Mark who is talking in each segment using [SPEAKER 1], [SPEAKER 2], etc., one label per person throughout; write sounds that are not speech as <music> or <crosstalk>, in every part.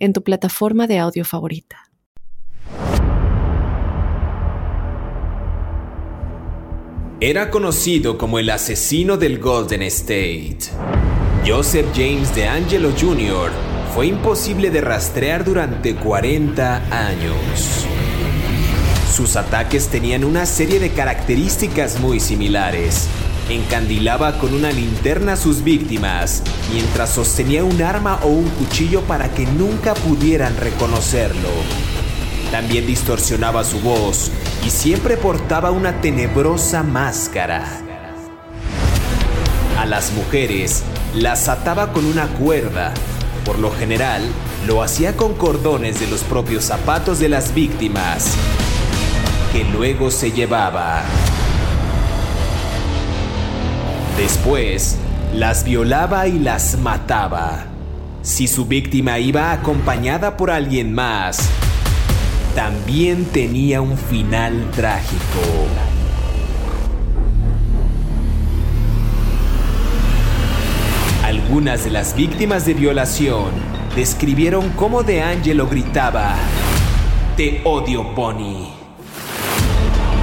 [SPEAKER 1] en tu plataforma de audio favorita.
[SPEAKER 2] Era conocido como el asesino del Golden State. Joseph James DeAngelo Jr. fue imposible de rastrear durante 40 años. Sus ataques tenían una serie de características muy similares, encandilaba con una linterna a sus víctimas mientras sostenía un arma o un cuchillo para que nunca pudieran reconocerlo. También distorsionaba su voz y siempre portaba una tenebrosa máscara. A las mujeres las ataba con una cuerda. Por lo general, lo hacía con cordones de los propios zapatos de las víctimas, que luego se llevaba. Después, las violaba y las mataba. Si su víctima iba acompañada por alguien más, también tenía un final trágico. Algunas de las víctimas de violación describieron cómo De Angelo gritaba, Te odio, Bonnie.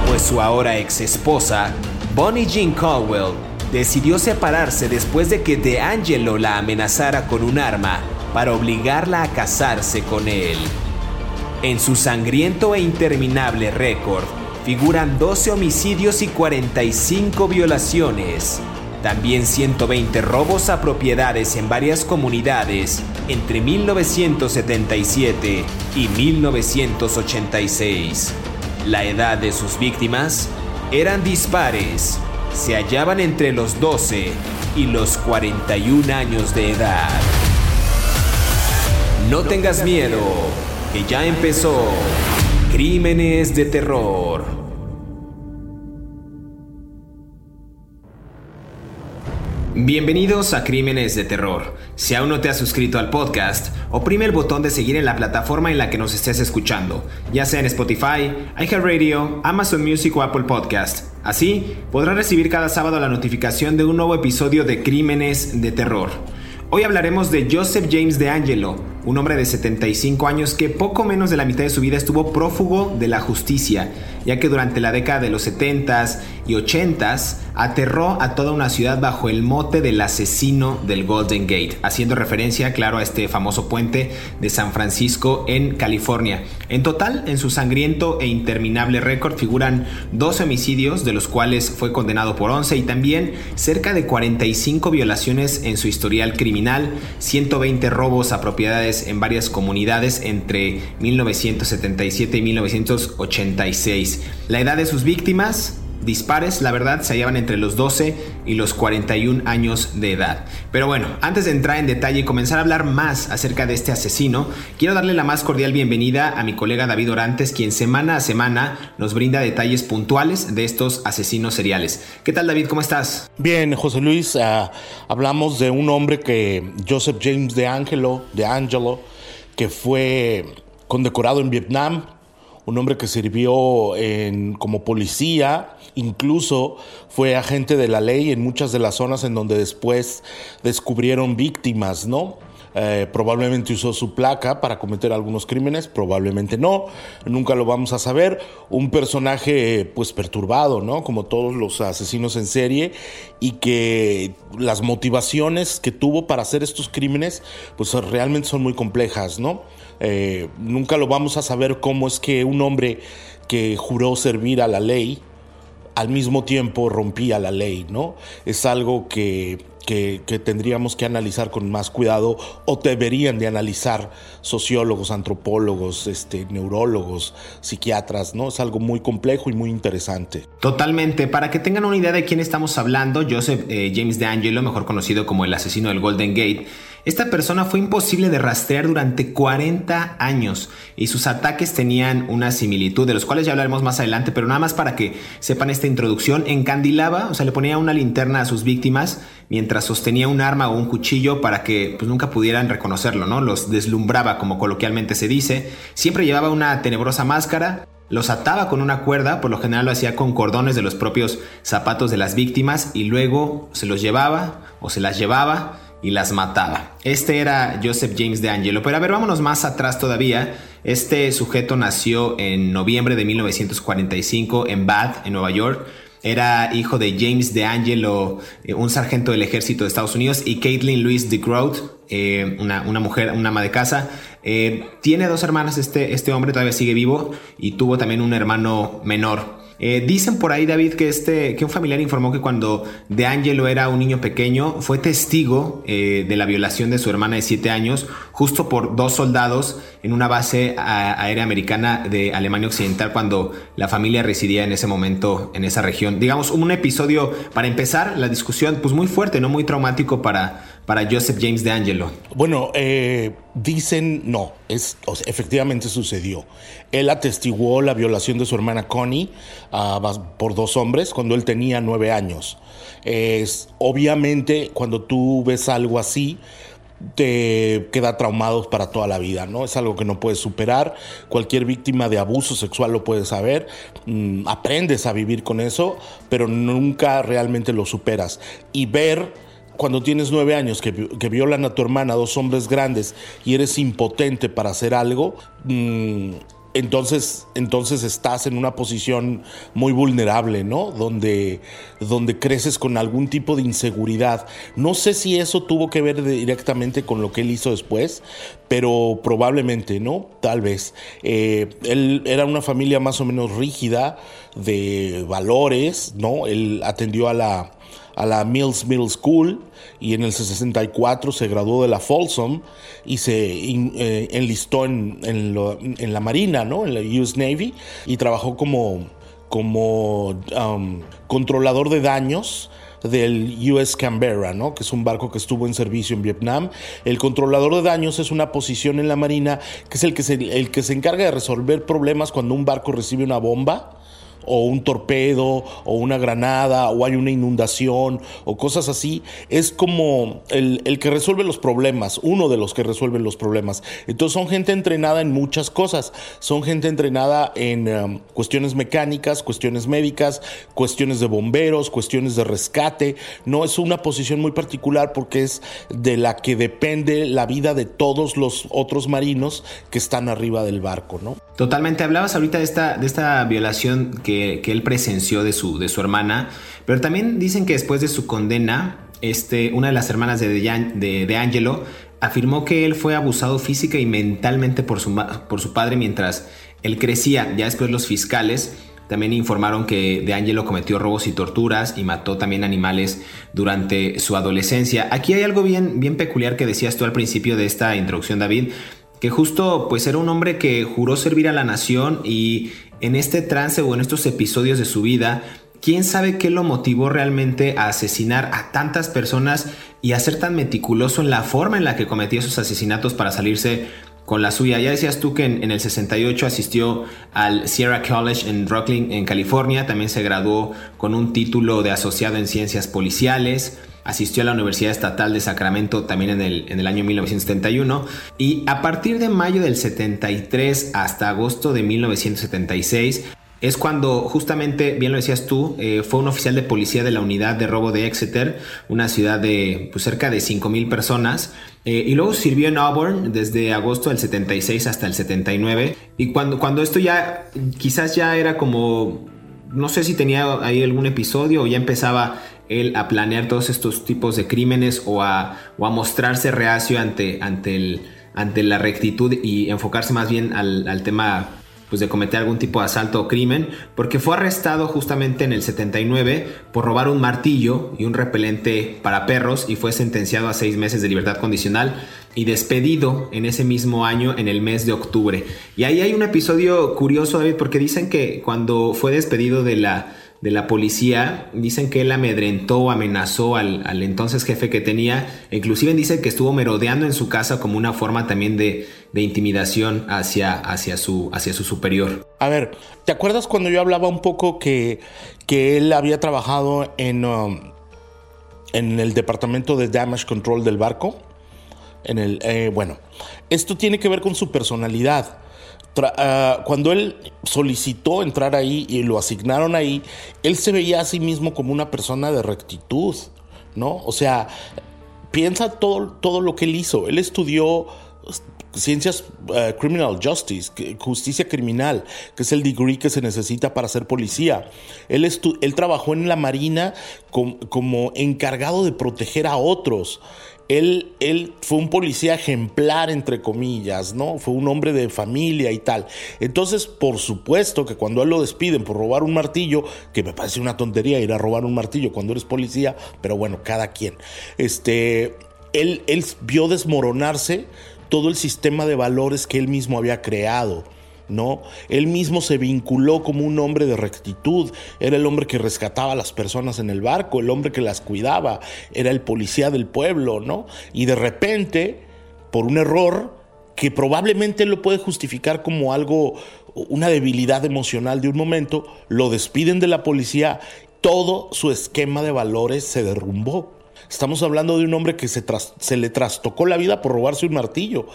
[SPEAKER 2] Pues su ahora ex esposa, Bonnie Jean Caldwell, decidió separarse después de que DeAngelo la amenazara con un arma para obligarla a casarse con él. En su sangriento e interminable récord figuran 12 homicidios y 45 violaciones, también 120 robos a propiedades en varias comunidades entre 1977 y 1986. La edad de sus víctimas eran dispares se hallaban entre los 12 y los 41 años de edad. No tengas miedo, que ya empezó Crímenes de Terror. Bienvenidos a Crímenes de Terror. Si aún no te has suscrito al podcast, oprime el botón de seguir en la plataforma en la que nos estés escuchando, ya sea en Spotify, iHeartRadio, Amazon Music o Apple Podcast. Así, podrás recibir cada sábado la notificación de un nuevo episodio de Crímenes de Terror. Hoy hablaremos de Joseph James DeAngelo, un hombre de 75 años que poco menos de la mitad de su vida estuvo prófugo de la justicia, ya que durante la década de los 70s y 80s aterró a toda una ciudad bajo el mote del asesino del Golden Gate, haciendo referencia, claro, a este famoso puente de San Francisco en California. En total, en su sangriento e interminable récord figuran 12 homicidios, de los cuales fue condenado por 11, y también cerca de 45 violaciones en su historial criminal, 120 robos a propiedades en varias comunidades entre 1977 y 1986. La edad de sus víctimas, dispares, la verdad, se hallaban entre los 12 y los 41 años de edad. Pero bueno, antes de entrar en detalle y comenzar a hablar más acerca de este asesino, quiero darle la más cordial bienvenida a mi colega David Orantes, quien semana a semana nos brinda detalles puntuales de estos asesinos seriales. ¿Qué tal David? ¿Cómo estás?
[SPEAKER 3] Bien, José Luis, ah, hablamos de un hombre que, Joseph James de Angelo, de Angelo, que fue condecorado en Vietnam, un hombre que sirvió como policía, incluso fue agente de la ley en muchas de las zonas en donde después descubrieron víctimas, ¿no? Eh, probablemente usó su placa para cometer algunos crímenes, probablemente no, nunca lo vamos a saber. Un personaje pues perturbado, ¿no? Como todos los asesinos en serie y que las motivaciones que tuvo para hacer estos crímenes pues realmente son muy complejas, ¿no? Eh, nunca lo vamos a saber cómo es que un hombre que juró servir a la ley al mismo tiempo rompía la ley, ¿no? Es algo que, que, tendríamos que analizar con más cuidado o deberían de analizar sociólogos, antropólogos, este, neurólogos, psiquiatras, ¿no? Es algo muy complejo y muy interesante.
[SPEAKER 2] Totalmente. Para que tengan una idea de quién estamos hablando, Joseph eh, James DeAngelo, mejor conocido como el asesino del Golden Gate, Esta persona fue imposible de rastrear durante 40 años y sus ataques tenían una similitud, de los cuales ya hablaremos más adelante, pero nada más para que sepan esta introducción, encandilaba, o sea, le ponía una linterna a sus víctimas mientras sostenía un arma o un cuchillo para que pues, nunca pudieran reconocerlo, ¿no? Los deslumbraba, como coloquialmente se dice. Siempre llevaba una tenebrosa máscara los ataba con una cuerda, por lo general lo hacía con cordones de los propios zapatos de las víctimas y luego se los llevaba o se las llevaba y las mataba. Este era Joseph James de Angelo. Pero a ver, vámonos más atrás todavía. Este sujeto nació en noviembre de 1945 en Bath, en Nueva York. Era hijo de James DeAngelo, eh, un sargento del ejército de Estados Unidos, y Caitlin Louise DeGroat, eh, una, una, mujer, una ama de casa. Eh, tiene dos hermanas, este, este hombre todavía sigue vivo, y tuvo también un hermano menor. Eh, dicen por ahí, David, que, este, que un familiar informó que cuando De Angelo era un niño pequeño, fue testigo eh, de la violación de su hermana de 7 años, justo por dos soldados en una base aérea americana de Alemania Occidental, cuando la familia residía en ese momento en esa región. Digamos, un episodio, para empezar la discusión, pues muy fuerte, no muy traumático para, para Joseph James de Angelo?
[SPEAKER 3] Bueno, eh, dicen no, es, efectivamente sucedió. Él atestiguó la violación de su hermana Connie uh, por dos hombres cuando él tenía nueve años. Es, obviamente, cuando tú ves algo así, te queda traumado para toda la vida, ¿no? Es algo que no puedes superar. Cualquier víctima de abuso sexual lo puede saber. Mm, aprendes a vivir con eso, pero nunca realmente lo superas. Y ver cuando tienes nueve años que, violan a tu hermana, dos hombres grandes, y eres impotente para hacer algo, mm, entonces, entonces estás en una posición muy vulnerable, ¿no? Donde, donde creces con algún tipo de inseguridad. No sé si eso tuvo que ver directamente con lo que él hizo después, pero probablemente, ¿no? Tal vez. Eh, él era una familia más o menos rígida de valores, ¿no? Él atendió a la a la Mills Middle School y en el 64 se graduó de la Folsom y se eh, enlistó en, en, la Marina, ¿no? en la US Navy y trabajó como, como um, controlador de daños del US Canberra, ¿no? que es un barco que estuvo en servicio en Vietnam. El controlador de daños es una posición en la Marina que es el que se, el que se encarga de resolver problemas cuando un barco recibe una bomba o un torpedo o una granada o hay una inundación o cosas así, es como el, que resuelve los problemas, uno de los que resuelven los problemas. Entonces son gente entrenada en muchas cosas, son gente entrenada en um, cuestiones mecánicas, cuestiones médicas, cuestiones de bomberos, cuestiones de rescate. No es una posición muy particular porque es de la que depende la vida de todos los otros marinos que están arriba del barco, ¿no?
[SPEAKER 2] Totalmente. Hablabas ahorita de esta, de esta violación que, él presenció de su, de su hermana, pero también dicen que después de su condena, este, una de las hermanas de, de, de Angelo afirmó que él fue abusado física y mentalmente por su, por su padre mientras él crecía. Ya después los fiscales también informaron que De Angelo cometió robos y torturas y mató también animales durante su adolescencia. Aquí hay algo bien, bien peculiar que decías tú al principio de esta introducción, David, que justo pues era un hombre que juró servir a la nación y en este trance o en estos episodios de su vida, quién sabe qué lo motivó realmente a asesinar a tantas personas y a ser tan meticuloso en la forma en la que cometía esos asesinatos para salirse con la suya. Ya decías tú que en, el 68 asistió al Sierra College en Rocklin, en California. También se graduó con un título de asociado en ciencias policiales asistió a la Universidad Estatal de Sacramento también en el, en el año 1971 y a partir de mayo del 73 hasta agosto de 1976 es cuando justamente, bien lo decías tú, eh, fue un oficial de policía de la unidad de robo de Exeter, una ciudad de pues, cerca de 5.000 personas, eh, y luego sirvió en Auburn desde agosto del 76 hasta el 79, y cuando, cuando esto ya quizás ya era como, no sé si tenía ahí algún episodio o ya empezaba él a planear todos estos tipos de crímenes o a, a mostrarse reacio ante, ante, el, ante la rectitud y enfocarse más bien al, tema pues de cometer algún tipo de asalto o crimen, porque fue arrestado justamente en el 79 por robar un martillo y un repelente para perros y fue sentenciado a seis meses de libertad condicional y despedido en ese mismo año en el mes de octubre. Y ahí hay un episodio curioso, David, porque dicen que cuando fue despedido de la de la policía. Dicen que él amedrentó, amenazó al, al entonces jefe que tenía. Inclusive dicen que estuvo merodeando en su casa como una forma también de, de intimidación hacia, hacia, su, hacia su superior.
[SPEAKER 3] A ver, ¿te acuerdas cuando yo hablaba un poco que, que él había trabajado en, um, en el departamento de damage control del barco? En el, eh, bueno, esto tiene que ver con su personalidad. Ah, cuando él solicitó entrar ahí y lo asignaron ahí, él se veía a sí mismo como una persona de rectitud, ¿no? O sea, piensa todo, todo lo que él hizo. Él estudió ciencias uh, criminal justice, justicia criminal, que es el degree que se necesita para ser policía. Él, él trabajó en la marina como encargado de proteger a otros. Él, él, fue un policía ejemplar, entre comillas, ¿no? Fue un hombre de familia y tal. Entonces, por supuesto que cuando él lo despiden por robar un martillo, que me parece una tontería ir a robar un martillo cuando eres policía, pero bueno, cada quien. Este, él, él vio desmoronarse todo el sistema de valores que él mismo había creado. ¿No? Él mismo se vinculó como un hombre de rectitud, era el hombre que rescataba a las personas en el barco, el hombre que las cuidaba, era el policía del pueblo, ¿no? Y de repente, por un error que probablemente lo puede justificar como algo, una debilidad emocional de un momento, lo despiden de la policía, todo su esquema de valores se derrumbó. Estamos hablando de un hombre que se, se le trastocó la vida por robarse un martillo.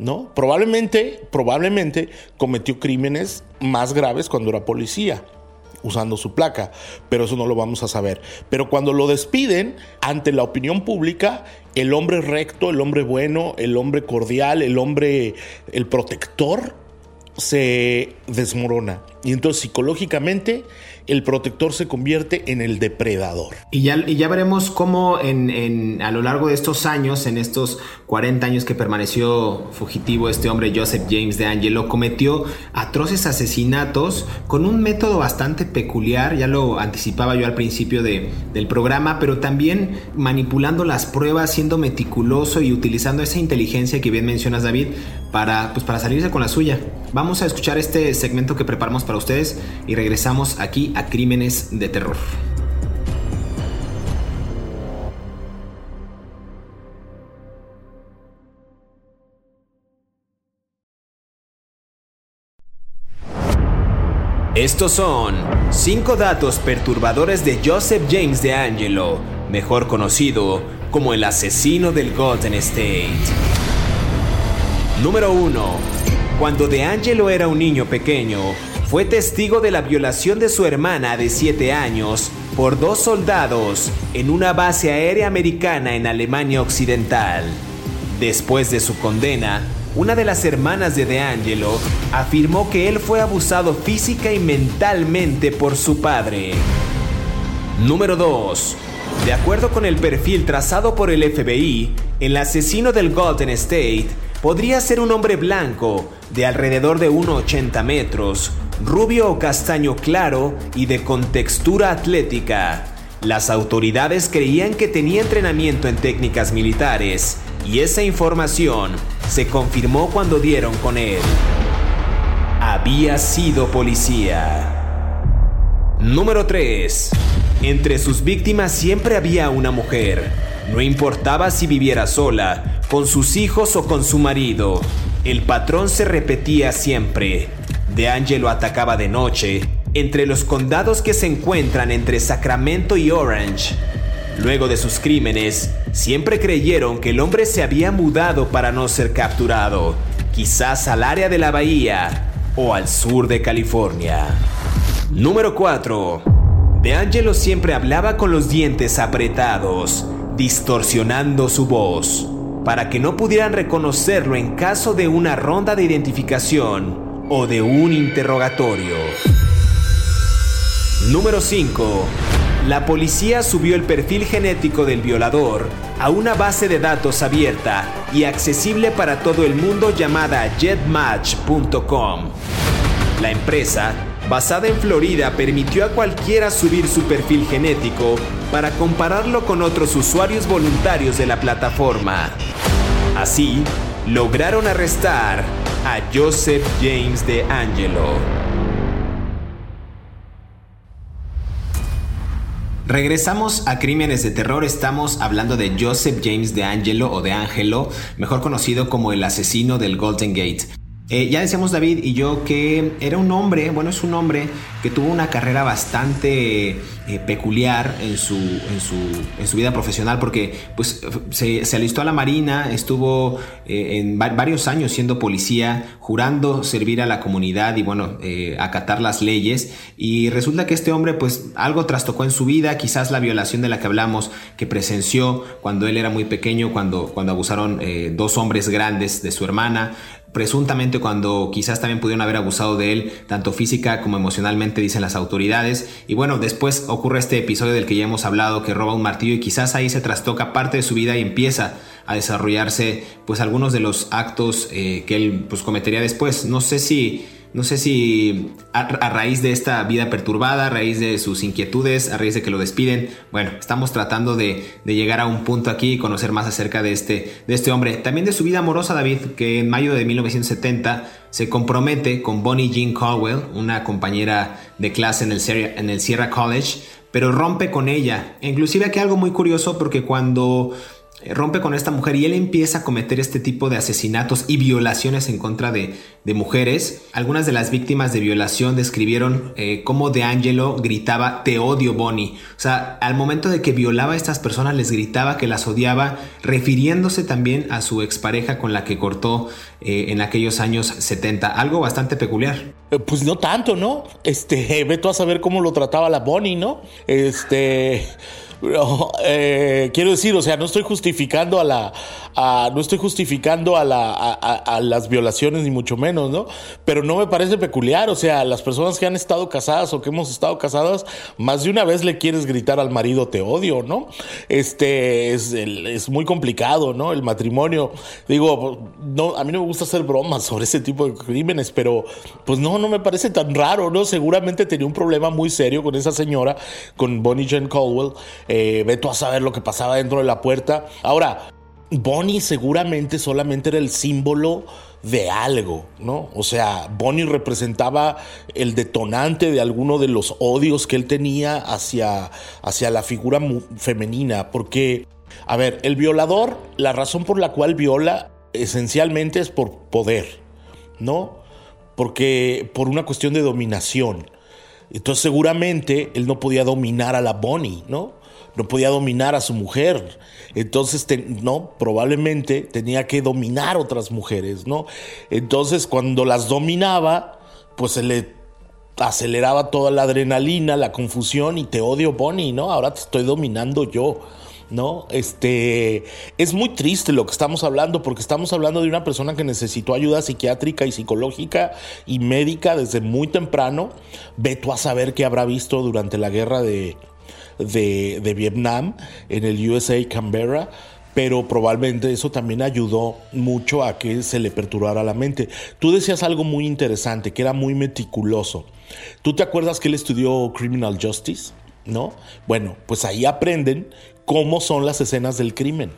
[SPEAKER 3] ¿No? Probablemente, probablemente cometió crímenes más graves cuando era policía usando su placa, pero eso no lo vamos a saber. Pero cuando lo despiden, ante la opinión pública, el hombre recto, el hombre bueno, el hombre cordial, el hombre, el protector, se desmorona. Y entonces psicológicamente el protector se convierte en el depredador.
[SPEAKER 2] Y ya, y ya veremos cómo en, a lo largo de estos años, en estos 40 años que permaneció fugitivo este hombre Joseph James de Angelo, cometió atroces asesinatos con un método bastante peculiar, ya lo anticipaba yo al principio de, del programa, pero también manipulando las pruebas, siendo meticuloso y utilizando esa inteligencia que bien mencionas David para, pues, para salirse con la suya. Vamos a escuchar este segmento que preparamos para ustedes y regresamos aquí a Crímenes de Terror. Estos son 5 datos perturbadores de Joseph James de Angelo, mejor conocido como el asesino del Golden State. Número 1. Cuando De Angelo era un niño pequeño, fue testigo de la violación de su hermana de 7 años por dos soldados en una base aérea americana en Alemania Occidental. Después de su condena, una de las hermanas de De Angelo afirmó que él fue abusado física y mentalmente por su padre. Número 2. De acuerdo con el perfil trazado por el FBI, el asesino del Golden State podría ser un hombre blanco de alrededor de 1,80 metros, rubio o castaño claro y de contextura atlética. Las autoridades creían que tenía entrenamiento en técnicas militares y esa información se confirmó cuando dieron con él. Había sido policía. Número 3. Entre sus víctimas siempre había una mujer. No importaba si viviera sola, con sus hijos o con su marido. El patrón se repetía siempre. De Angelo atacaba de noche, entre los condados que se encuentran entre Sacramento y Orange. Luego de sus crímenes, siempre creyeron que el hombre se había mudado para no ser capturado, quizás al área de la bahía o al sur de California. Número 4. De Angelo siempre hablaba con los dientes apretados, distorsionando su voz para que no pudieran reconocerlo en caso de una ronda de identificación o de un interrogatorio. Número 5. La policía subió el perfil genético del violador a una base de datos abierta y accesible para todo el mundo llamada jetmatch.com. La empresa, basada en Florida, permitió a cualquiera subir su perfil genético para compararlo con otros usuarios voluntarios de la plataforma. Así, lograron arrestar a Joseph James de Angelo. Regresamos a Crímenes de Terror, estamos hablando de Joseph James de Angelo o de Angelo, mejor conocido como el asesino del Golden Gate. Eh, ya decíamos David y yo que era un hombre, bueno, es un hombre que tuvo una carrera bastante eh, peculiar en su, en, su, en su vida profesional porque pues, se, alistó a la Marina, estuvo eh, en varios años siendo policía, jurando servir a la comunidad y bueno, acatar las leyes. Y resulta que este hombre pues algo trastocó en su vida, quizás la violación de la que hablamos que presenció cuando él era muy pequeño, cuando, cuando abusaron dos hombres grandes de su hermana, presuntamente cuando quizás también pudieron haber abusado de él, tanto física como emocionalmente, dicen las autoridades. Y bueno, después ocurre este episodio del que ya hemos hablado, que roba un martillo y quizás ahí se trastoca parte de su vida y empieza a desarrollarse pues algunos de los actos eh, que él pues cometería después. No sé si no sé si a, raíz de esta vida perturbada, a raíz de sus inquietudes, a raíz de que lo despiden, bueno, estamos tratando de, llegar a un punto aquí y conocer más acerca de este, de este hombre. También de su vida amorosa, David, que en mayo de 1970 se compromete con Bonnie Jean Caldwell, una compañera de clase en el, en el Sierra College, pero rompe con ella. Inclusive aquí algo muy curioso porque cuando rompe con esta mujer y él empieza a cometer este tipo de asesinatos y violaciones en contra de, mujeres. Algunas de las víctimas de violación describieron eh, cómo De Angelo gritaba te odio Bonnie. O sea, al momento de que violaba a estas personas les gritaba que las odiaba, refiriéndose también a su expareja con la que cortó eh, en aquellos años 70. Algo bastante peculiar.
[SPEAKER 3] Pues no tanto, ¿no? Este, <laughs> ve tú a saber cómo lo trataba la Bonnie, ¿no? Este... Eh, quiero decir, o sea, no estoy justificando a la, no estoy justificando a, la, a, las violaciones ni mucho menos, ¿no? Pero no me parece peculiar, o sea, las personas que han estado casadas o que hemos estado casadas, más de una vez le quieres gritar al marido te odio, ¿no? Este es, es muy complicado, ¿no? El matrimonio, digo, no, a mí no me gusta hacer bromas sobre ese tipo de crímenes, pero pues no, no me parece tan raro, ¿no? Seguramente tenía un problema muy serio con esa señora, con Bonnie Jane Caldwell eh, a saber lo que pasaba dentro de la puerta. Ahora, Bonnie seguramente solamente era el símbolo de algo, ¿no? O sea, Bonnie representaba el detonante de alguno de los odios que él tenía hacia, hacia la figura femenina, porque, a ver, el violador, la razón por la cual viola esencialmente es por poder, ¿no? Porque por una cuestión de dominación. Entonces seguramente él no podía dominar a la Bonnie, ¿no? No podía dominar a su mujer. Entonces, no, probablemente tenía que dominar otras mujeres, ¿no? Entonces, cuando las dominaba, pues se le aceleraba toda la adrenalina, la confusión y te odio, Bonnie, ¿no? Ahora te estoy dominando yo. ¿no? Este es muy triste lo que estamos hablando porque estamos hablando de una persona que necesitó ayuda psiquiátrica y psicológica y médica desde muy temprano. Ve tú a saber qué habrá visto durante la guerra de, de, Vietnam en el USA Canberra pero probablemente eso también ayudó mucho a que se le perturbara la mente. Tú decías algo muy interesante, que era muy meticuloso. ¿Tú te acuerdas que él estudió Criminal Justice? ¿No? Bueno, pues ahí aprenden cómo son las escenas del crimen.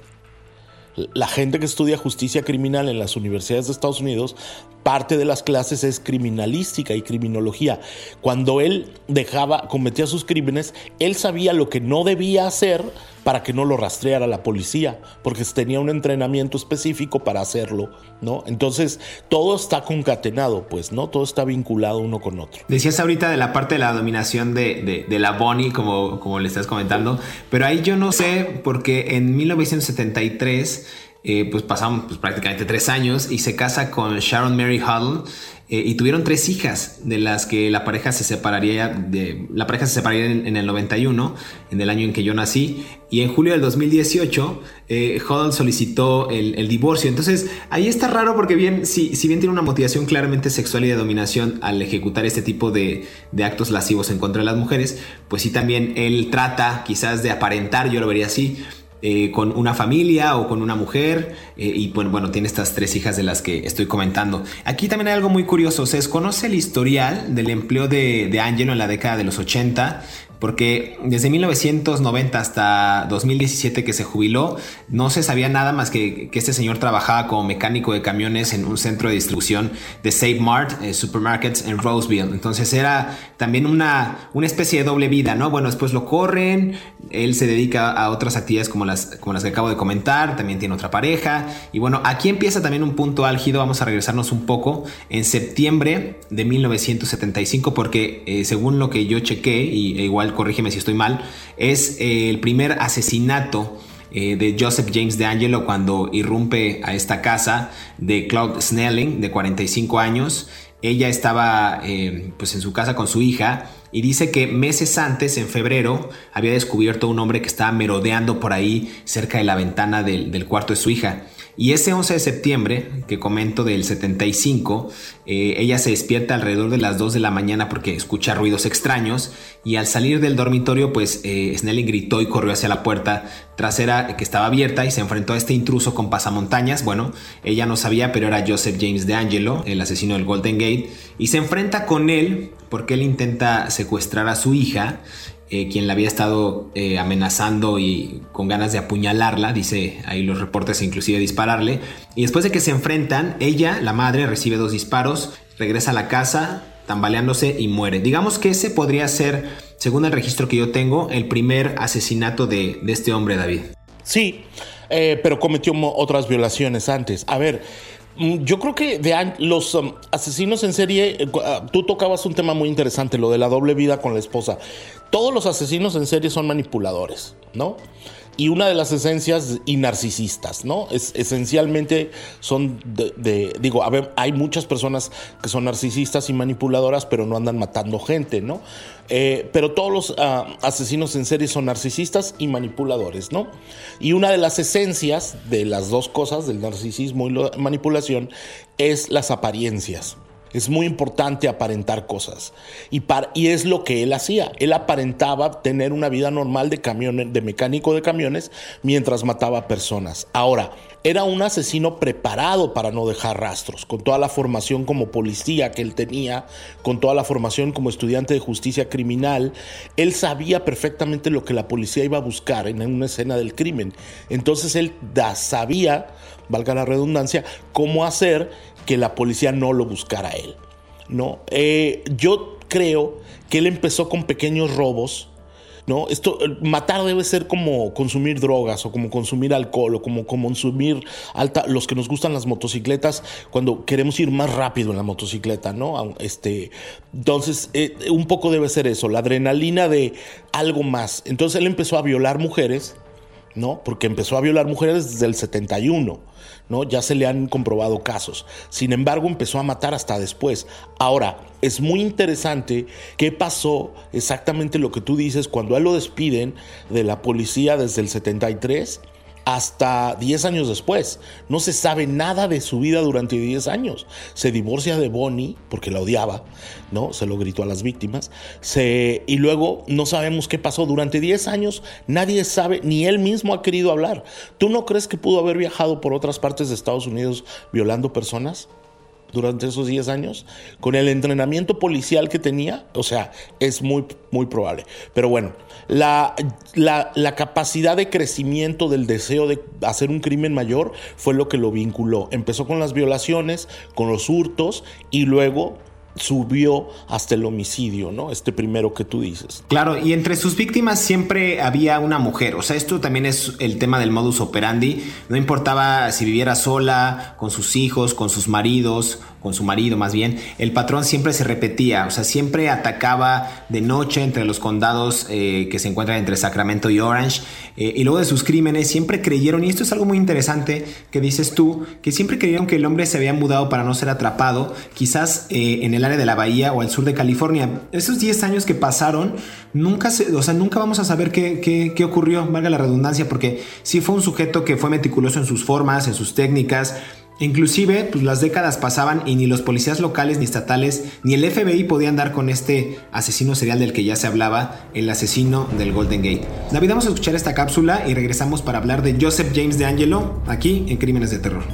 [SPEAKER 3] La gente que estudia justicia criminal en las universidades de Estados Unidos parte de las clases es criminalística y criminología. Cuando él dejaba, cometía sus crímenes, él sabía lo que no debía hacer para que no lo rastreara la policía, porque tenía un entrenamiento específico para hacerlo, ¿no? Entonces, todo está concatenado, pues, ¿no? Todo está vinculado uno con otro.
[SPEAKER 2] Decías ahorita de la parte de la dominación de, de, la Bonnie, como, como le estás comentando, pero ahí yo no sé, porque en 1973 eh, pues pasaron pues, prácticamente tres años y se casa con Sharon Mary Huddle eh, y tuvieron tres hijas de las que la pareja se separaría la pareja se separaría en, el 91 en el año en que yo nací y en julio del 2018 eh, Huddle solicitó el, divorcio. Entonces ahí está raro porque bien si, si bien tiene una motivación claramente sexual y de dominación al ejecutar este tipo de, de actos lascivos en contra de las mujeres pues sí también él trata quizás de aparentar yo lo vería así eh, con una familia o con una mujer eh, y bueno, bueno, tiene estas tres hijas de las que estoy comentando. Aquí también hay algo muy curioso, se desconoce el historial del empleo de, de Angelo en la década de los 80 porque desde 1990 hasta 2017 que se jubiló, no se sabía nada más que, que este señor trabajaba como mecánico de camiones en un centro de distribución de Save Mart eh, Supermarkets en Roseville. Entonces era también una, una especie de doble vida, ¿no? Bueno, después lo corren, él se dedica a otras actividades como las, como las que acabo de comentar, también tiene otra pareja. Y bueno, aquí empieza también un punto álgido, vamos a regresarnos un poco, en septiembre de 1975, porque eh, según lo que yo chequé, y e igual corrígeme si estoy mal, es eh, el primer asesinato eh, de Joseph James DeAngelo cuando irrumpe a esta casa de Claude Snelling, de 45 años. Ella estaba eh, pues en su casa con su hija y dice que meses antes, en febrero, había descubierto un hombre que estaba merodeando por ahí cerca de la ventana del cuarto de su hija. Y ese 11 de septiembre, que comento del 75, eh, ella se despierta alrededor de las 2 de la mañana porque escucha ruidos extraños y al salir del dormitorio, pues eh, Snelling gritó y corrió hacia la puerta trasera que estaba abierta y se enfrentó a este intruso con pasamontañas. Bueno, ella no sabía, pero era Joseph James DeAngelo, el asesino del Golden Gate, y se enfrenta con él porque él intenta secuestrar a su hija eh, quien la había estado eh, amenazando y con ganas de apuñalarla, dice ahí los reportes, inclusive dispararle. Y después de que se enfrentan, ella, la madre, recibe dos disparos, regresa a la casa, tambaleándose y muere. Digamos que ese podría ser, según el registro que yo tengo, el primer asesinato de, este hombre, David.
[SPEAKER 3] Sí, eh, pero cometió otras violaciones antes. A ver, yo creo que los um, asesinos en serie, ah, tú tocabas un tema muy interesante, lo de la doble vida con la esposa todos los asesinos en serie son manipuladores, ¿no? Y una de las esencias y narcisistas, ¿no? Es, esencialmente son de, digo, a ver, hay muchas personas que son narcisistas y manipuladoras, pero no andan matando gente, ¿no? Eh, pero todos los ah, asesinos en serie son narcisistas y manipuladores, ¿no? Y una de las esencias de las dos cosas, del narcisismo y la manipulación, es las apariencias. Es muy importante aparentar cosas. Y, es lo que él hacía. Él aparentaba tener una vida normal de, de mecánico de camiones mientras mataba personas. Ahora, era un asesino preparado para no dejar rastros, con toda la formación como policía que él tenía, con toda la formación como estudiante de justicia criminal. Él sabía perfectamente lo que la policía iba a buscar en una escena del crimen. Entonces él sabía, valga la redundancia, cómo hacer que la policía no lo buscara a él. ¿no? Eh, yo creo que él empezó con pequeños robos. ¿no? Esto, matar debe ser como consumir drogas o como consumir alcohol o como, consumir alta, los que nos gustan las motocicletas cuando queremos ir más rápido en la motocicleta, ¿no? Este, entonces, eh, un poco debe ser eso, la adrenalina de algo más. Entonces él empezó a violar mujeres, ¿no? Porque empezó a violar mujeres desde el 71. ¿no? Ya se le han comprobado casos. Sin embargo, empezó a matar hasta después. Ahora, es muy interesante qué pasó exactamente lo que tú dices cuando a él lo despiden de la policía desde el 73 hasta 10 años después. No se sabe nada de su vida durante 10 años. Se divorcia de Bonnie porque la odiaba, ¿no? Se lo gritó a las víctimas. Y luego no sabemos qué pasó. Durante 10 años nadie sabe, ni él mismo ha querido hablar. ¿Tú no crees que pudo haber viajado por otras partes de Estados Unidos violando personas? Durante esos 10 años, con el entrenamiento policial que tenía, o sea, es muy, muy probable. Pero bueno, la, la, capacidad de crecimiento del deseo de hacer un crimen mayor fue lo que lo vinculó. Empezó con las violaciones, con los hurtos y luego subió hasta el homicidio, ¿no? Este primero que tú dices.
[SPEAKER 2] Claro, y entre sus víctimas siempre había una mujer, o sea, esto también es el tema del modus operandi, no importaba si viviera sola, con sus hijos, con sus maridos, con su marido más bien, el patrón siempre se repetía, o sea, siempre atacaba de noche entre los condados eh, que se encuentran entre Sacramento y Orange, eh, y luego de sus crímenes siempre creyeron, y esto es algo muy interesante que dices tú, que siempre creyeron que el hombre se había mudado para no ser atrapado, quizás eh, en el área de la bahía o al sur de California. Esos 10 años que pasaron, nunca, se, o sea, nunca vamos a saber qué, qué, qué ocurrió, valga la redundancia, porque sí fue un sujeto que fue meticuloso en sus formas, en sus técnicas, Inclusive, pues las décadas pasaban y ni los policías locales ni estatales ni el FBI podían dar con este asesino serial del que ya se hablaba, el asesino del Golden Gate. David, vamos a escuchar esta cápsula y regresamos para hablar de Joseph James de Angelo aquí en Crímenes de Terror.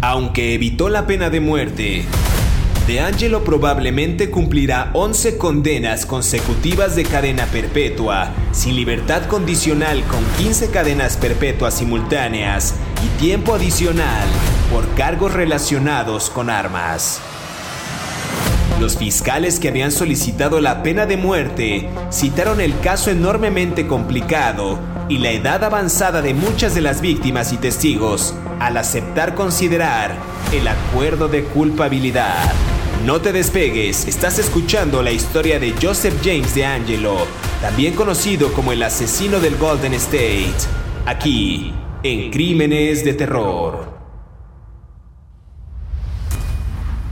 [SPEAKER 2] Aunque evitó la pena de muerte, de Angelo probablemente cumplirá 11 condenas consecutivas de cadena perpetua, sin libertad condicional con 15 cadenas perpetuas simultáneas y tiempo adicional por cargos relacionados con armas. Los fiscales que habían solicitado la pena de muerte citaron el caso enormemente complicado y la edad avanzada de muchas de las víctimas y testigos al aceptar considerar el acuerdo de culpabilidad. No te despegues, estás escuchando la historia de Joseph James de Angelo, también conocido como el asesino del Golden State, aquí en Crímenes de Terror.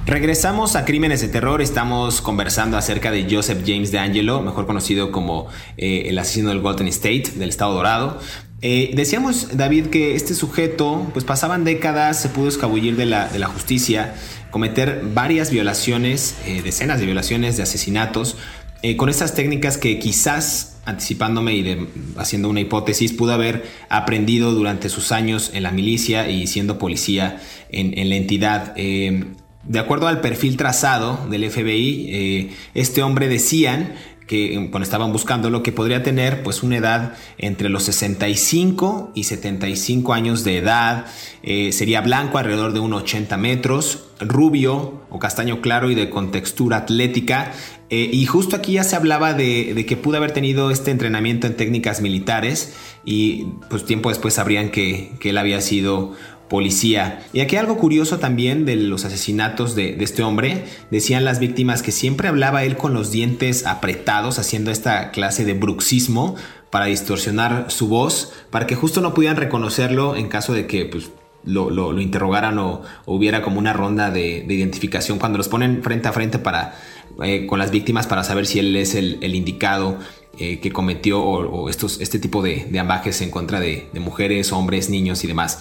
[SPEAKER 2] Regresamos a Crímenes de Terror, estamos conversando acerca de Joseph James de Angelo, mejor conocido como eh, el asesino del Golden State, del Estado Dorado. Eh, decíamos, David, que este sujeto, pues pasaban décadas, se pudo escabullir de la, de la justicia, cometer varias violaciones, eh, decenas de violaciones, de asesinatos, eh, con estas técnicas que quizás, anticipándome y haciendo una hipótesis, pudo haber aprendido durante sus años en la milicia y siendo policía en, la entidad. de acuerdo al perfil trazado del FBI, este hombre decían que eh, cuando estaban buscando lo que podría tener pues una edad entre los 65 y 75 años de edad, eh, sería blanco alrededor de 1,80 metros, rubio o castaño claro y de contextura atlética. Eh, y justo aquí ya se hablaba de, que pudo haber tenido este entrenamiento en técnicas militares y pues tiempo después sabrían que él había sido policía. Y aquí algo curioso también de los asesinatos de, este hombre, decían las víctimas que siempre hablaba él con los dientes apretados, haciendo esta clase de bruxismo para distorsionar su voz, para que justo no pudieran reconocerlo en caso de que pues, lo, interrogaran o, hubiera como una ronda de, identificación, cuando los ponen frente a frente para, eh, con las víctimas para saber si él es el indicado eh, que cometió o, estos, este tipo de, de, ambajes en contra de, mujeres, hombres, niños y demás.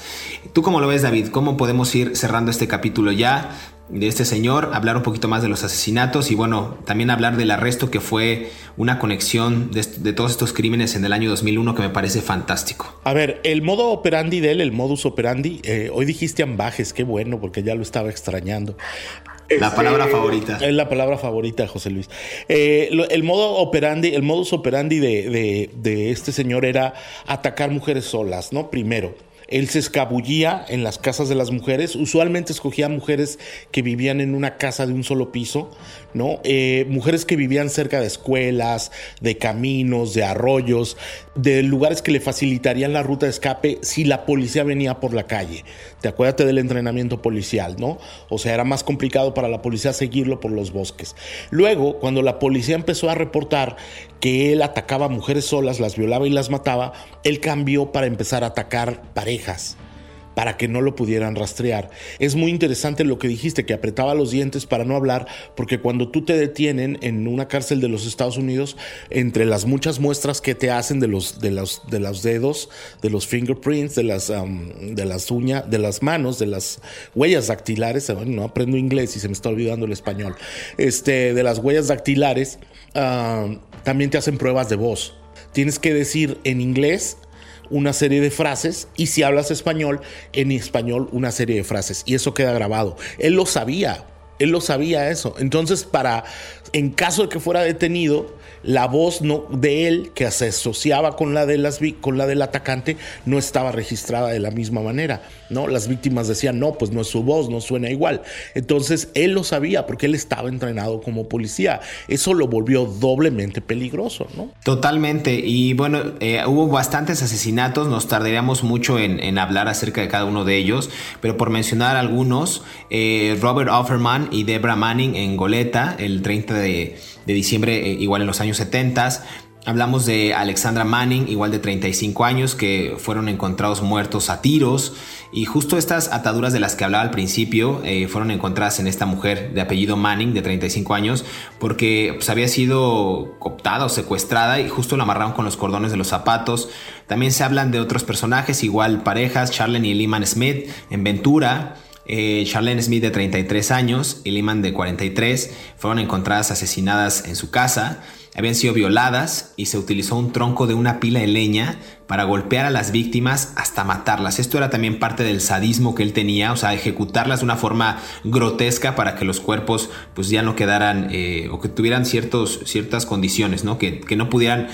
[SPEAKER 2] ¿Tú cómo lo ves, David? ¿Cómo podemos ir cerrando este capítulo ya de este señor? Hablar un poquito más de los asesinatos y bueno, también hablar del arresto que fue una conexión de, todos estos crímenes en el año 2001 que me parece fantástico.
[SPEAKER 3] A ver, el modo operandi de él, el modus operandi, eh, hoy dijiste ambajes, qué bueno, porque ya lo estaba extrañando.
[SPEAKER 2] La palabra favorita.
[SPEAKER 3] Es la palabra favorita, José Luis. Eh, el modo operandi, el modus operandi de, de, este señor era atacar mujeres solas, ¿no? Primero. Él se escabullía en las casas de las mujeres, usualmente escogía mujeres que vivían en una casa de un solo piso, ¿no? Eh, mujeres que vivían cerca de escuelas, de caminos, de arroyos, de lugares que le facilitarían la ruta de escape si la policía venía por la calle. Te acuérdate del entrenamiento policial, ¿no? O sea, era más complicado para la policía seguirlo por los bosques. Luego, cuando la policía empezó a reportar que él atacaba a mujeres solas, las violaba y las mataba, él cambió para empezar a atacar para que no lo pudieran rastrear. Es muy interesante lo que dijiste, que apretaba los dientes para no hablar, porque cuando tú te detienen en una cárcel de los Estados Unidos, entre las muchas muestras que te hacen de los, de los, de los dedos, de los fingerprints, de las, de las uñas, de las manos, de las huellas dactilares, no aprendo inglés y se me está olvidando el español, este, de las huellas dactilares, también te hacen pruebas de voz. Tienes que decir en inglés una serie de frases y si hablas español, en español una serie de frases. Y eso queda grabado. Él lo sabía, él lo sabía eso. Entonces, para, en caso de que fuera detenido, la voz no, de él, que se asociaba con la, de las, con la del atacante, no estaba registrada de la misma manera. ¿no? Las víctimas decían, no, pues no es su voz, no suena igual. Entonces él lo sabía porque él estaba entrenado como policía. Eso lo volvió doblemente peligroso. ¿no?
[SPEAKER 2] Totalmente. Y bueno, eh, hubo bastantes asesinatos, nos tardaríamos mucho en, hablar acerca de cada uno de ellos, pero por mencionar algunos, eh, Robert Offerman y Debra Manning en Goleta el 30 de, diciembre, eh, igual en los años 70. Hablamos de Alexandra Manning, igual de 35 años, que fueron encontrados muertos a tiros. Y justo estas ataduras de las que hablaba al principio eh, fueron encontradas en esta mujer de apellido Manning, de 35 años, porque pues, había sido cooptada o secuestrada y justo la amarraron con los cordones de los zapatos. También se hablan de otros personajes, igual parejas, Charlene y Lehman Smith en Ventura. Eh, Charlene Smith de 33 años y Lehman de 43 fueron encontradas asesinadas en su casa. habían sido violadas y se utilizó un tronco de una pila de leña para golpear a las víctimas hasta matarlas. Esto era también parte del sadismo que él tenía, o sea, ejecutarlas de una forma grotesca para que los cuerpos pues ya no quedaran eh, o que tuvieran ciertas condiciones, ¿no? Que, que no pudieran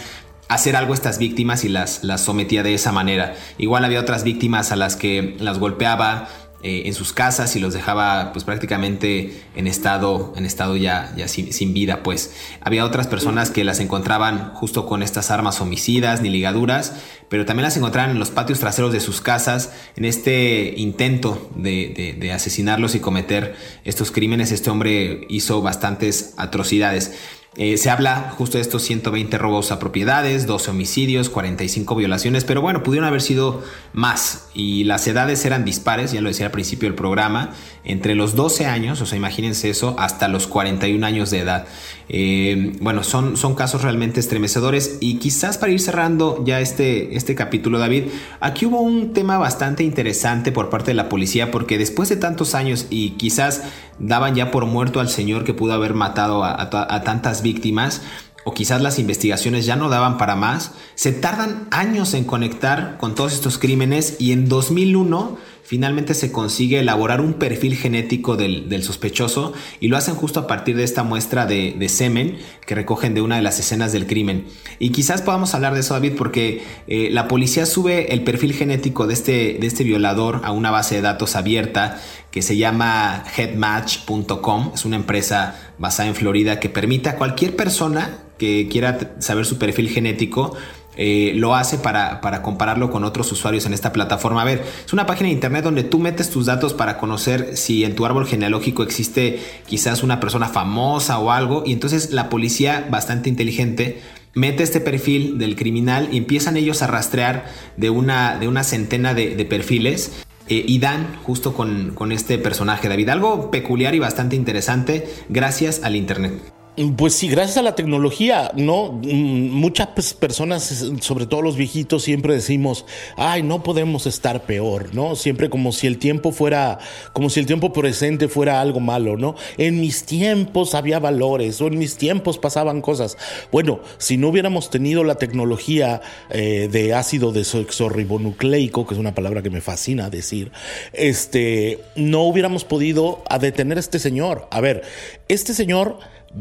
[SPEAKER 2] hacer algo a estas víctimas y las, las sometía de esa manera. Igual había otras víctimas a las que las golpeaba, eh, en sus casas y los dejaba pues prácticamente en estado, en estado ya, ya sin, vida pues. Había otras personas que las encontraban justo con estas armas homicidas ni ligaduras, pero también las encontraban en los patios traseros de sus casas en este intento de, de asesinarlos y cometer estos crímenes. Este hombre hizo bastantes atrocidades. Eh, se habla justo de estos 120 robos a propiedades, 12 homicidios, 45 violaciones, pero bueno, pudieron haber sido más y las edades eran dispares, ya lo decía al principio del programa, entre los 12 años, o sea, imagínense eso, hasta los 41 años de edad. Eh, bueno, son, son casos realmente estremecedores y quizás para ir cerrando ya este, este capítulo, David, aquí hubo un tema bastante interesante por parte de la policía porque después de tantos años y quizás daban ya por muerto al señor que pudo haber matado a, a tantas víctimas, o quizás las investigaciones ya no daban para más, se tardan años en conectar con todos estos crímenes y en 2001 finalmente se consigue elaborar un perfil genético del, sospechoso y lo hacen justo a partir de esta muestra de, semen que recogen de una de las escenas del crimen. Y quizás podamos hablar de eso, David, porque eh, la policía sube el perfil genético de este, de este violador a una base de datos abierta que se llama headmatch.com. Es una empresa basada en Florida que permite a cualquier persona que quiera saber su perfil genético eh, lo hace para, para, compararlo con otros usuarios en esta plataforma. A ver, es una página de internet donde tú metes tus datos para conocer si en tu árbol genealógico existe quizás una persona famosa o algo. Y entonces la policía, bastante inteligente, mete este perfil del criminal y empiezan ellos a rastrear de una, de una centena de, perfiles. Eh, y dan justo con, con este personaje, David. Algo peculiar y bastante interesante gracias al Internet.
[SPEAKER 3] Pues sí, gracias a la tecnología, ¿no? Mm, muchas personas, sobre todo los viejitos, siempre decimos, ay, no podemos estar peor, ¿no? Siempre como si el tiempo fuera, como si el tiempo presente fuera algo malo, ¿no? En mis tiempos había valores, o en mis tiempos pasaban cosas. Bueno, si no hubiéramos tenido la tecnología eh, de ácido desoxirribonucleico, que es una palabra que me fascina decir, este, no hubiéramos podido detener a este señor. A ver, este señor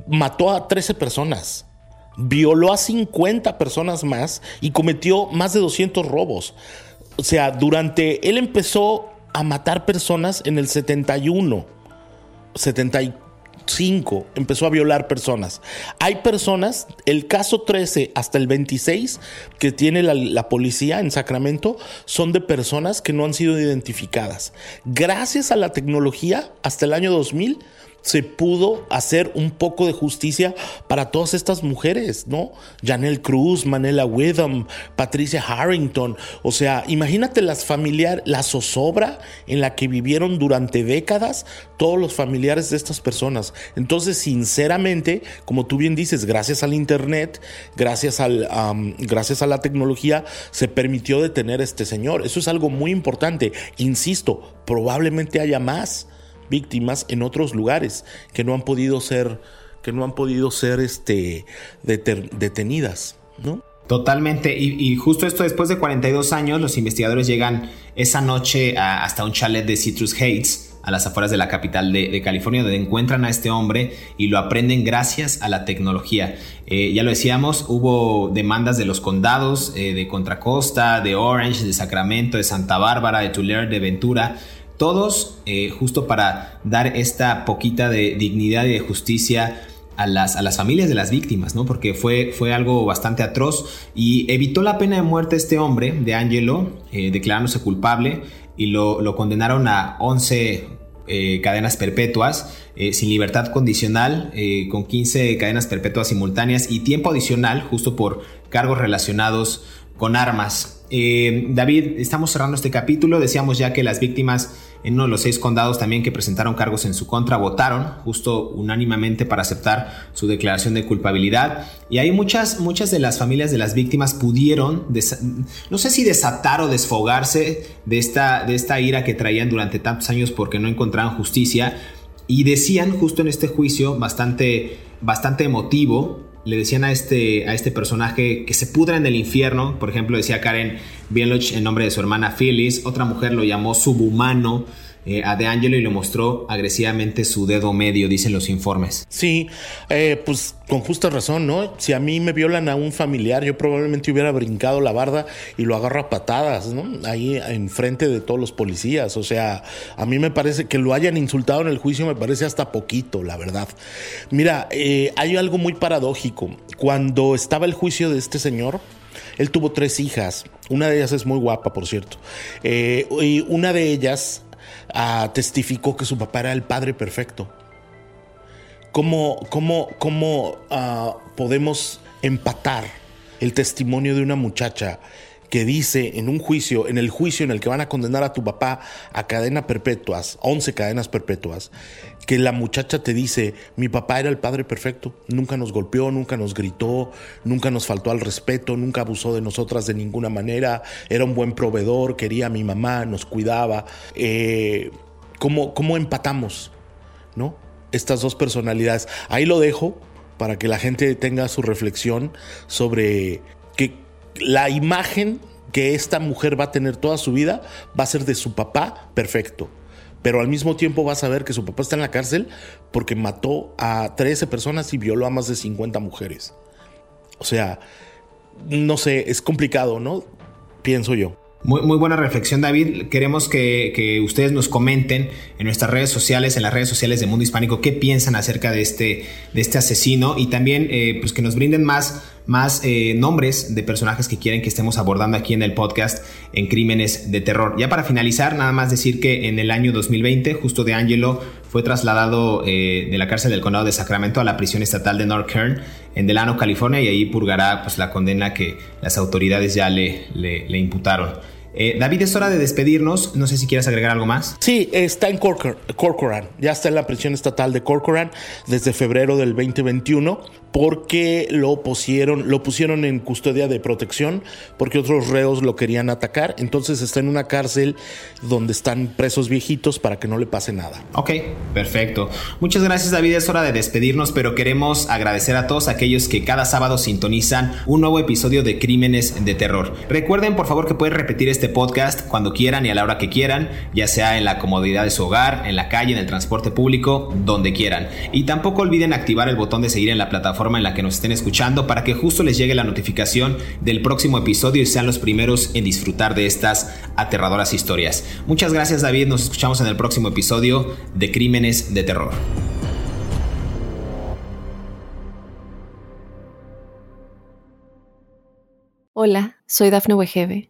[SPEAKER 3] mató a 13 personas, violó a 50 personas más y cometió más de 200 robos. O sea, durante, él empezó a matar personas en el 71, 75, empezó a violar personas. Hay personas, el caso 13 hasta el 26 que tiene la, policía en Sacramento son de personas que no han sido identificadas. Gracias a la tecnología, hasta el año 2000 se pudo hacer un poco de justicia para todas estas mujeres, ¿no? Janelle Cruz, Manela Witham, Patricia Harrington. O sea, imagínate las familiares, la zozobra en la que vivieron durante décadas todos los familiares de estas personas. Entonces, sinceramente, como tú bien dices, gracias al Internet, gracias, al, gracias a la tecnología, se permitió detener a este señor. Eso es algo muy importante. Insisto, probablemente haya más víctimas en otros lugares que no han podido ser, que no han podido ser este, detenidas, ¿no?
[SPEAKER 2] Totalmente, y, justo esto después de 42 años, los investigadores llegan esa noche hasta un chalet de Citrus Heights, a las afueras de la capital de, California, donde encuentran a este hombre y lo aprenden gracias a la tecnología. Eh, ya lo decíamos, hubo demandas de los condados, eh, de Contracosta, de Orange, de Sacramento, de Santa Bárbara, de Tulare, de Ventura, todos eh, justo para dar esta poquita de dignidad y de justicia a las, a las familias de las víctimas, ¿no? Porque fue, fue algo bastante atroz y evitó la pena de muerte este hombre, de Angelo, eh, declarándose culpable y lo, condenaron a 11 eh, cadenas perpetuas sin libertad condicional, con 15 cadenas perpetuas simultáneas y tiempo adicional justo por cargos relacionados con armas. David, estamos cerrando este capítulo, decíamos ya que las víctimas en uno de los seis condados también que presentaron cargos en su contra votaron justo unánimemente para aceptar su declaración de culpabilidad. Y hay muchas, muchas de las familias de las víctimas pudieron, no sé si desatar o desfogarse de esta, de esta ira que traían durante tantos años porque no encontraban justicia. Y decían justo en este juicio bastante, bastante emotivo le decían a este, a este personaje que se pudra en el infierno. Por ejemplo, decía Karen Bienloch en nombre de su hermana Phyllis. Otra mujer lo llamó subhumano. Eh, a De Angelo y le mostró agresivamente su dedo medio, dicen los informes.
[SPEAKER 3] Sí, eh, pues con justa razón, ¿no? Si a mí me violan a un familiar, yo probablemente hubiera brincado la barda y lo agarro a patadas, ¿no? Ahí enfrente de todos los policías. O sea, a mí me parece que lo hayan insultado en el juicio, me parece hasta poquito, la verdad. Mira, eh, hay algo muy paradójico. Cuando estaba el juicio de este señor, él tuvo tres hijas. Una de ellas es muy guapa, por cierto. y una de ellas testificó que su papá era el padre perfecto. ¿Cómo, cómo, cómo ah, podemos empatar el testimonio de una muchacha que dice en un juicio, en el juicio en el que van a condenar a tu papá a cadena perpetuas, 11 cadenas perpetuas, que la muchacha te dice, mi papá era el padre perfecto, nunca nos golpeó, nunca nos gritó, nunca nos faltó al respeto, nunca abusó de nosotras de ninguna manera, era un buen proveedor, quería a mi mamá, nos cuidaba. Eh, ¿cómo, ¿Cómo empatamos? ¿No? Estas dos personalidades. Ahí lo dejo para que la gente tenga su reflexión sobre que la imagen que esta mujer va a tener toda su vida va a ser de su papá perfecto. Pero al mismo tiempo va a saber que su papá está en la cárcel porque mató a 13 personas y violó a más de 50 mujeres. O sea, no sé, es complicado, ¿no? Pienso yo.
[SPEAKER 2] Muy, muy, buena reflexión, David. Queremos que, ustedes nos comenten en nuestras redes sociales, en las redes sociales de Mundo Hispánico, qué piensan acerca de este, de este asesino y también eh, pues que nos brinden más más eh, nombres de personajes que quieren que estemos abordando aquí en el podcast en Crímenes de Terror. Ya para finalizar, nada más decir que en el año 2020, justo de Angelo fue trasladado eh, de la cárcel del condado de Sacramento a la prisión estatal de North Kern en Delano, California, y ahí purgará pues, la condena que las autoridades ya le, le imputaron. Eh, David, es hora de despedirnos. No sé si quieres agregar algo más.
[SPEAKER 3] Sí, está en Corcoran. Ya está en la prisión estatal de Corcoran desde febrero del 2021 porque lo pusieron, lo pusieron en custodia de protección porque otros reos lo querían atacar. Entonces está en una cárcel donde están presos viejitos para que no le pase nada.
[SPEAKER 2] Ok, perfecto. Muchas gracias David. Es hora de despedirnos, pero queremos agradecer a todos aquellos que cada sábado sintonizan un nuevo episodio de Crímenes de Terror. Recuerden por favor que pueden repetir este podcast cuando quieran y a la hora que quieran, ya sea en la comodidad de su hogar, en la calle, en el transporte público, donde quieran. Y tampoco olviden activar el botón de seguir en la plataforma en la que nos estén escuchando para que justo les llegue la notificación del próximo episodio y sean los primeros en disfrutar de estas aterradoras historias. Muchas gracias David, nos escuchamos en el próximo episodio de Crímenes de Terror.
[SPEAKER 1] Hola, soy Dafne Wegebe